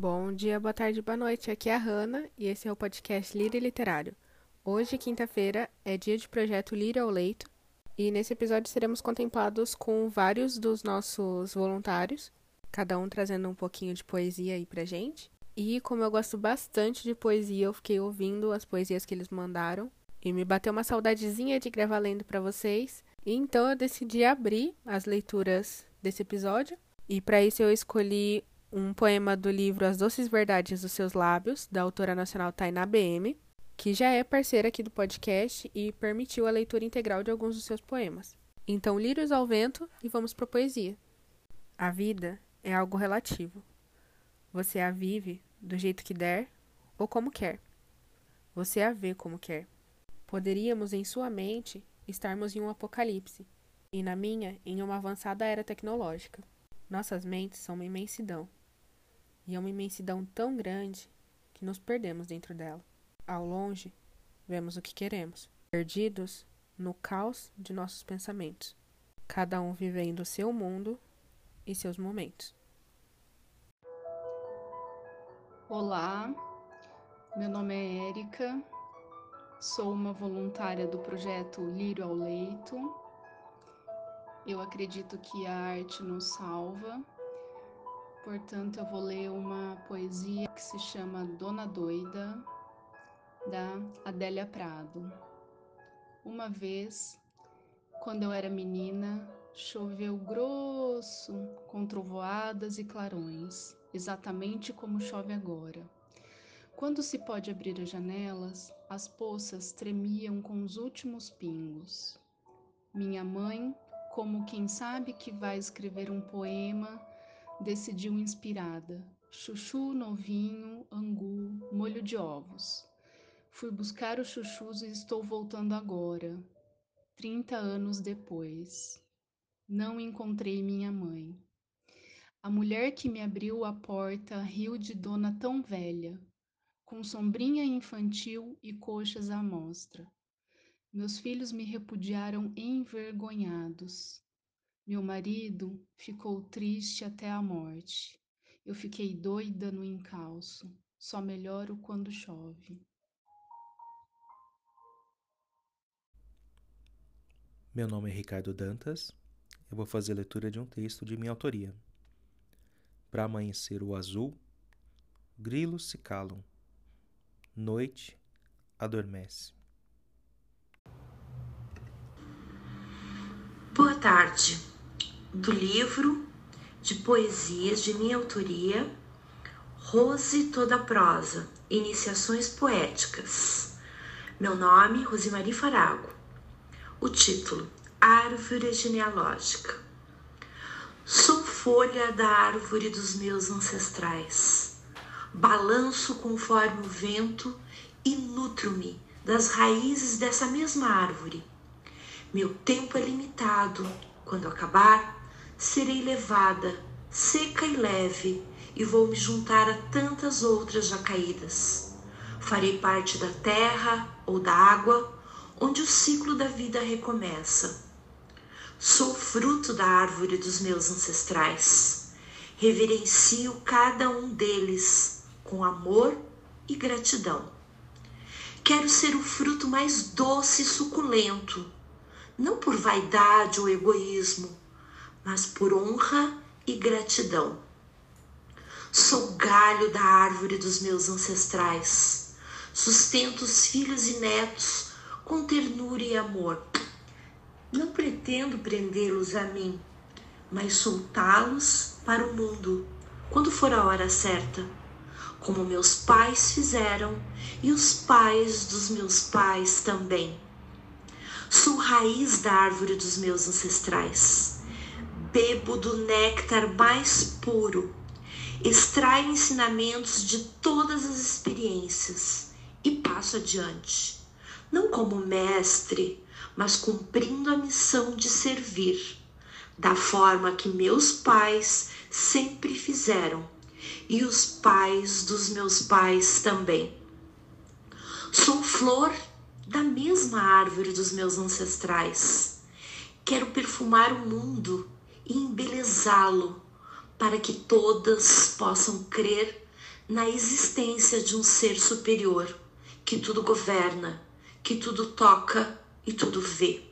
Bom dia, boa tarde, boa noite. Aqui é a Hanna e esse é o podcast Líder Literário. Hoje, quinta-feira, é dia de projeto Líder ao Leito e nesse episódio seremos contemplados com vários dos nossos voluntários, cada um trazendo um pouquinho de poesia aí pra gente. E como eu gosto bastante de poesia, eu fiquei ouvindo as poesias que eles mandaram e me bateu uma saudadezinha de gravar lendo para vocês. E então eu decidi abrir as leituras desse episódio. E para isso eu escolhi um poema do livro As Doces Verdades dos Seus Lábios, da autora nacional Tainá BM, que já é parceira aqui do podcast e permitiu a leitura integral de alguns dos seus poemas. Então, lírios ao vento e vamos para a poesia. A vida é algo relativo. Você a vive do jeito que der ou como quer. Você a vê como quer. Poderíamos, em sua mente, estarmos em um apocalipse, e na minha, em uma avançada era tecnológica. Nossas mentes são uma imensidão. E é uma imensidão tão grande que nos perdemos dentro dela. Ao longe, vemos o que queremos, perdidos no caos de nossos pensamentos, cada um vivendo seu mundo e seus momentos. Olá, meu nome é Érica, sou uma voluntária do projeto Lírio ao Leito. Eu acredito que a arte nos salva Portanto, eu vou ler uma poesia que se chama Dona Doida, da Adélia Prado. Uma vez, quando eu era menina, choveu grosso, com trovoadas e clarões, exatamente como chove agora. Quando se pode abrir as janelas, as poças tremiam com os últimos pingos. Minha mãe, como quem sabe que vai escrever um poema, decidiu inspirada. Chuchu novinho, angu, molho de ovos. Fui buscar os chuchus e estou voltando agora, trinta anos depois. Não encontrei minha mãe. A mulher que me abriu a porta riu de dona tão velha, com sombrinha infantil e coxas à mostra. Meus filhos me repudiaram envergonhados. Meu marido ficou triste até a morte. Eu fiquei doida no encalço. Só melhoro quando chove. Meu nome é Ricardo Dantas. Eu vou fazer a leitura de um texto de minha autoria. Para amanhecer o azul, grilos se calam. Noite adormece. Boa tarde do livro de poesias de minha autoria, Rose Toda Prosa, Iniciações Poéticas. Meu nome, Rosemary Farago. O título, Árvore Genealógica. Sou folha da árvore dos meus ancestrais. Balanço conforme o vento e nutro-me das raízes dessa mesma árvore. Meu tempo é limitado. Quando acabar, serei levada, seca e leve, e vou me juntar a tantas outras já caídas. Farei parte da terra ou da água, onde o ciclo da vida recomeça. Sou fruto da árvore dos meus ancestrais. Reverencio cada um deles com amor e gratidão. Quero ser o fruto mais doce e suculento, não por vaidade ou egoísmo, mas por honra e gratidão. Sou galho da árvore dos meus ancestrais, sustento os filhos e netos com ternura e amor. Não pretendo prendê-los a mim, mas soltá-los para o mundo quando for a hora certa, como meus pais fizeram e os pais dos meus pais também. Sou raiz da árvore dos meus ancestrais bebo do néctar mais puro, extraio ensinamentos de todas as experiências e passo adiante, não como mestre, mas cumprindo a missão de servir, da forma que meus pais sempre fizeram e os pais dos meus pais também. Sou flor da mesma árvore dos meus ancestrais. Quero perfumar o mundo embelezá-lo, para que todas possam crer na existência de um ser superior que tudo governa, que tudo toca e tudo vê.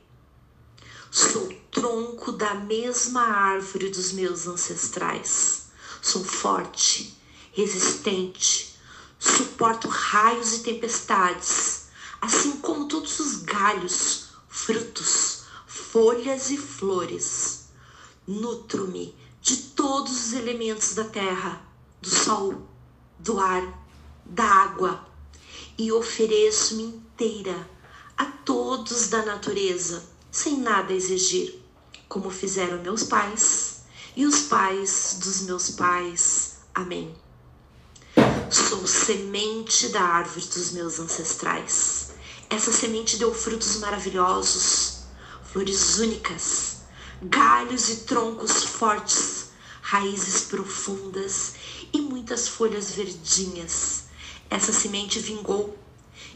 Sou tronco da mesma árvore dos meus ancestrais. Sou forte, resistente, suporto raios e tempestades, assim como todos os galhos, frutos, folhas e flores. Nutro-me de todos os elementos da terra, do sol, do ar, da água, e ofereço-me inteira a todos da natureza, sem nada exigir, como fizeram meus pais e os pais dos meus pais. Amém. Sou semente da árvore dos meus ancestrais. Essa semente deu frutos maravilhosos, flores únicas, galhos e troncos fortes, raízes profundas e muitas folhas verdinhas. Essa semente vingou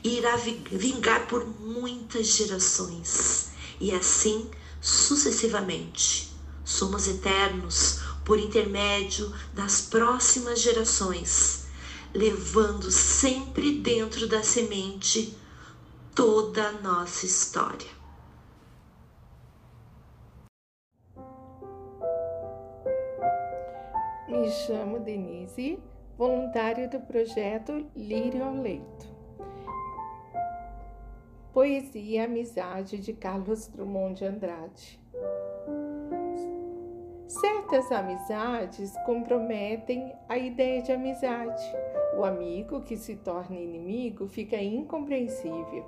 e irá vingar por muitas gerações, e assim sucessivamente. Somos eternos por intermédio das próximas gerações levando sempre dentro da semente toda a nossa história. Me chamo Denise, voluntária do projeto Lírio ao Leito. Poesia e Amizade de Carlos Drummond de Andrade. Certas amizades comprometem a ideia de amizade. O amigo que se torna inimigo fica incompreensível.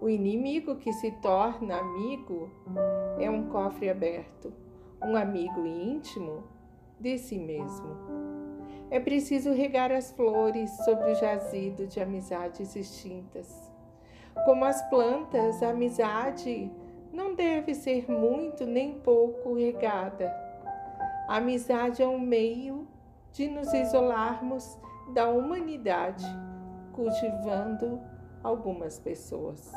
O inimigo que se torna amigo é um cofre aberto, um amigo íntimo de si mesmo. É preciso regar as flores sobre o jazido de amizades extintas. Como as plantas, a amizade não deve ser muito nem pouco regada a amizade é um meio de nos isolarmos da humanidade, cultivando algumas pessoas.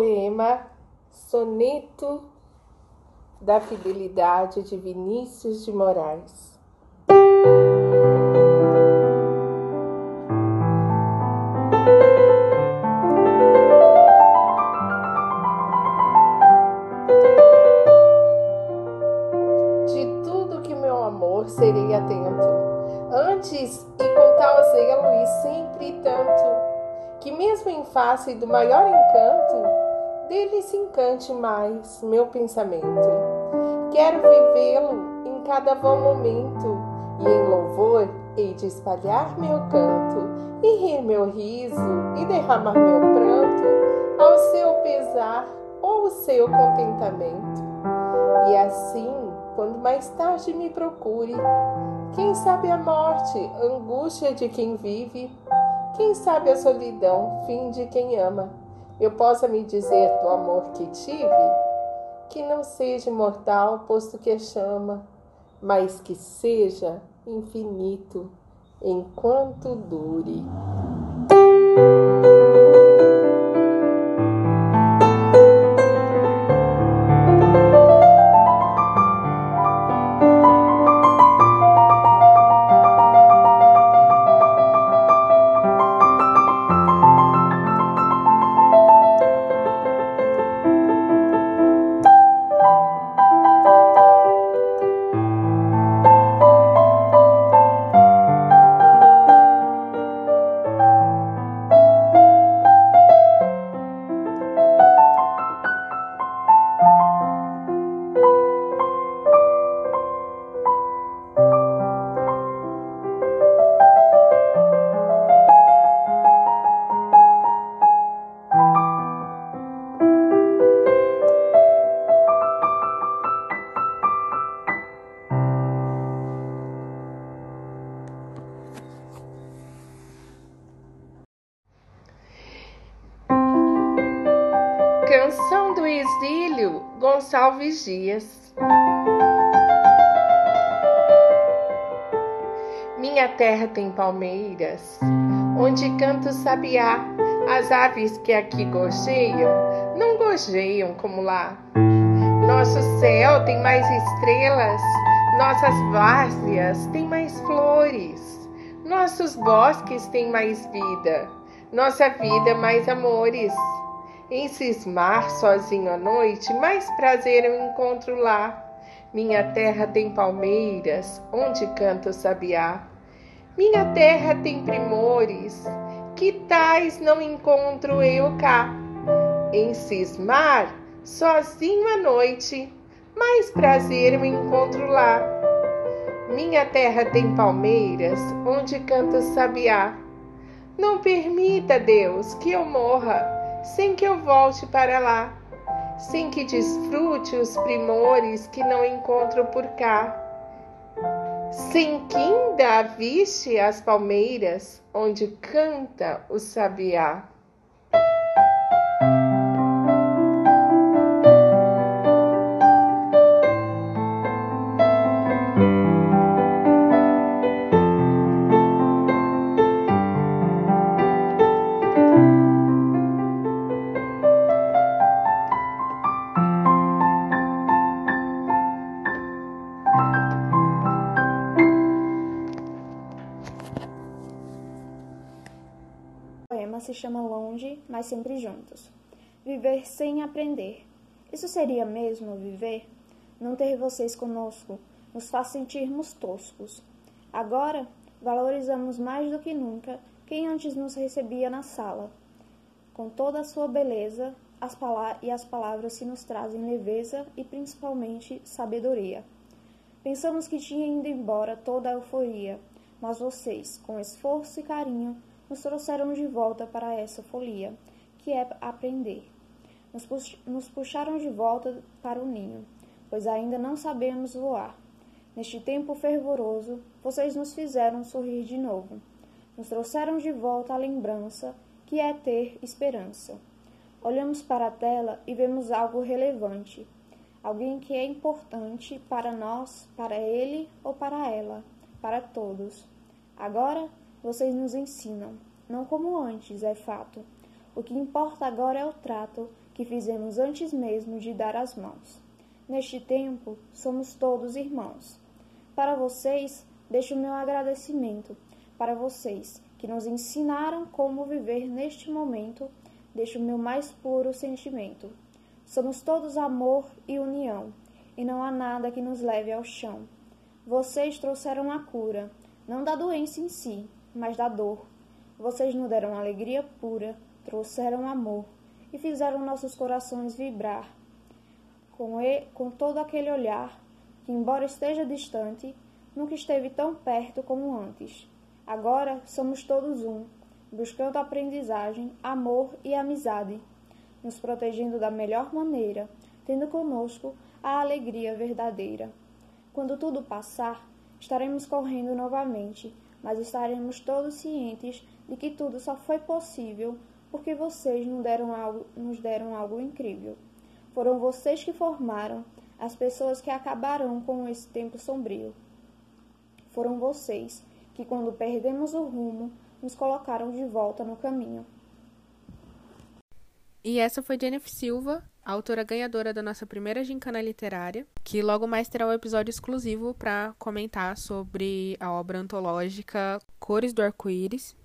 Poema Soneto da Fidelidade de Vinícius de Moraes. De tudo que meu amor serei atento, antes e com tal zelo e sempre tanto que mesmo em face do maior encanto, dele se encante mais meu pensamento. Quero vivê-lo em cada bom momento, e em louvor hei de espalhar meu canto, e rir meu riso, e derramar meu pranto, ao seu pesar ou o seu contentamento. E assim, quando mais tarde me procure, quem sabe a morte, angústia de quem vive, quem sabe a solidão, fim de quem ama, eu possa me dizer do amor que tive, que não seja mortal, posto que é chama, mas que seja infinito enquanto dure. Gonçalves Dias. Minha terra tem palmeiras, onde canta o sabiá. As aves que aqui gorjeiam, não gorjeiam como lá. Nosso céu tem mais estrelas, nossas várzeas têm mais flores, nossos bosques têm mais vida, nossa vida mais amores. Em cismar sozinho à noite, mais prazer eu encontro lá. Minha terra tem palmeiras, onde canta o sabiá. Minha terra tem primores, que tais não encontro eu cá. Em cismar, sozinho à noite, mais prazer eu encontro lá. Minha terra tem palmeiras, onde canta o sabiá. Não permita, Deus, que eu morra sem que eu volte para lá, sem que desfrute os primores que não encontro por cá, sem que ainda aviste as palmeiras onde canta o sabiá. Se chama Longe, mas sempre juntos. Viver sem aprender. Isso seria mesmo viver? Não ter vocês conosco nos faz sentirmos toscos. Agora, valorizamos mais do que nunca quem antes nos recebia na sala. Com toda a sua beleza, as e as palavras se nos trazem leveza e principalmente sabedoria. Pensamos que tinha ido embora toda a euforia, mas vocês, com esforço e carinho, nos trouxeram de volta para essa folia, que é aprender. Nos, pux nos puxaram de volta para o ninho, pois ainda não sabemos voar. Neste tempo fervoroso, vocês nos fizeram sorrir de novo. Nos trouxeram de volta a lembrança que é ter esperança. Olhamos para a tela e vemos algo relevante, alguém que é importante para nós, para ele ou para ela, para todos. Agora vocês nos ensinam, não como antes, é fato. O que importa agora é o trato que fizemos antes mesmo de dar as mãos. Neste tempo, somos todos irmãos. Para vocês, deixo o meu agradecimento. Para vocês que nos ensinaram como viver neste momento, deixo o meu mais puro sentimento. Somos todos amor e união, e não há nada que nos leve ao chão. Vocês trouxeram a cura, não da doença em si, mas da dor. Vocês nos deram alegria pura, trouxeram amor e fizeram nossos corações vibrar. Com, ele, com todo aquele olhar, que embora esteja distante, nunca esteve tão perto como antes. Agora somos todos um, buscando aprendizagem, amor e amizade, nos protegendo da melhor maneira, tendo conosco a alegria verdadeira. Quando tudo passar, estaremos correndo novamente mas estaremos todos cientes de que tudo só foi possível porque vocês nos deram algo, nos deram algo incrível. Foram vocês que formaram as pessoas que acabarão com esse tempo sombrio. Foram vocês que, quando perdemos o rumo, nos colocaram de volta no caminho. E essa foi Jennifer Silva, a autora ganhadora da nossa primeira gincana literária, que logo mais terá um episódio exclusivo para comentar sobre a obra antológica Cores do Arco-Íris.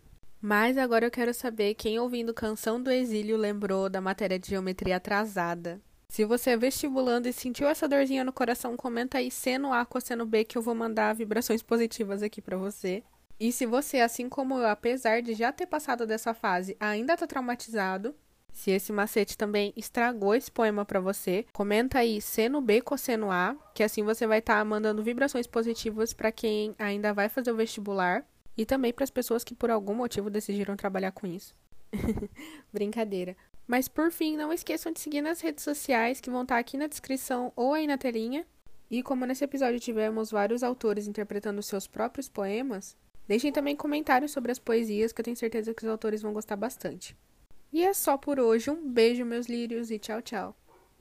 Mas agora eu quero saber quem ouvindo Canção do Exílio lembrou da matéria de geometria atrasada. Se você é vestibulando e sentiu essa dorzinha no coração, comenta aí seno A, cosseno B que eu vou mandar vibrações positivas aqui para você. E se você, assim como eu, apesar de já ter passado dessa fase, ainda tá traumatizado, se esse macete também estragou esse poema para você, comenta aí seno B cosseno A, que assim você vai estar tá mandando vibrações positivas para quem ainda vai fazer o vestibular e também para as pessoas que por algum motivo decidiram trabalhar com isso. Brincadeira. Mas por fim, não esqueçam de seguir nas redes sociais que vão estar tá aqui na descrição ou aí na telinha. E como nesse episódio tivemos vários autores interpretando seus próprios poemas, deixem também comentários sobre as poesias que eu tenho certeza que os autores vão gostar bastante. E é só por hoje. Um beijo, meus lírios, e tchau, tchau.